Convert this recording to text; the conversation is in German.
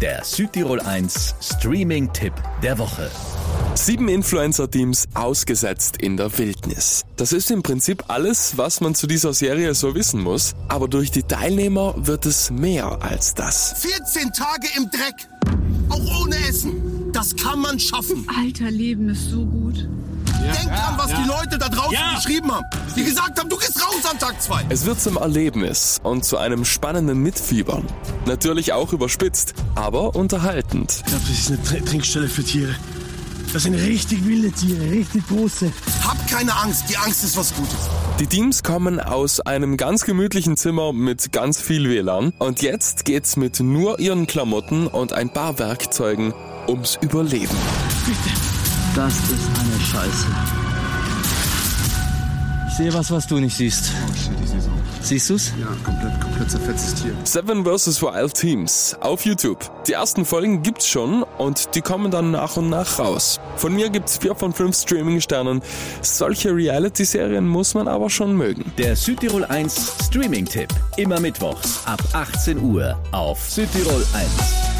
Der Südtirol 1 Streaming-Tipp der Woche. Sieben Influencer-Teams ausgesetzt in der Wildnis. Das ist im Prinzip alles, was man zu dieser Serie so wissen muss. Aber durch die Teilnehmer wird es mehr als das. 14 Tage im Dreck. Auch ohne Essen. Das kann man schaffen. Alter, Leben ist so gut. Denk dran, was die Leute da draußen geschrieben haben. Die gesagt haben, du gehst raus am Tag 2. Es wird zum Erlebnis und zu einem spannenden Mitfiebern. Natürlich auch überspitzt, aber unterhaltend. Ich glaube, das ist eine Tr Trinkstelle für Tiere. Das sind richtig wilde Tiere, richtig große. Hab keine Angst. Die Angst ist was Gutes. Die Teams kommen aus einem ganz gemütlichen Zimmer mit ganz viel WLAN und jetzt geht's mit nur ihren Klamotten und ein paar Werkzeugen ums Überleben. Das ist eine Scheiße. Ich sehe was, was du nicht siehst. Siehst du's? Ja, komplett, komplett zerfetztes Tier. Seven vs. Wild Teams auf YouTube. Die ersten Folgen gibt's schon und die kommen dann nach und nach raus. Von mir gibt's vier von fünf Streaming-Sternen. Solche Reality-Serien muss man aber schon mögen. Der Südtirol 1 Streaming-Tipp. Immer mittwochs ab 18 Uhr auf Südtirol 1.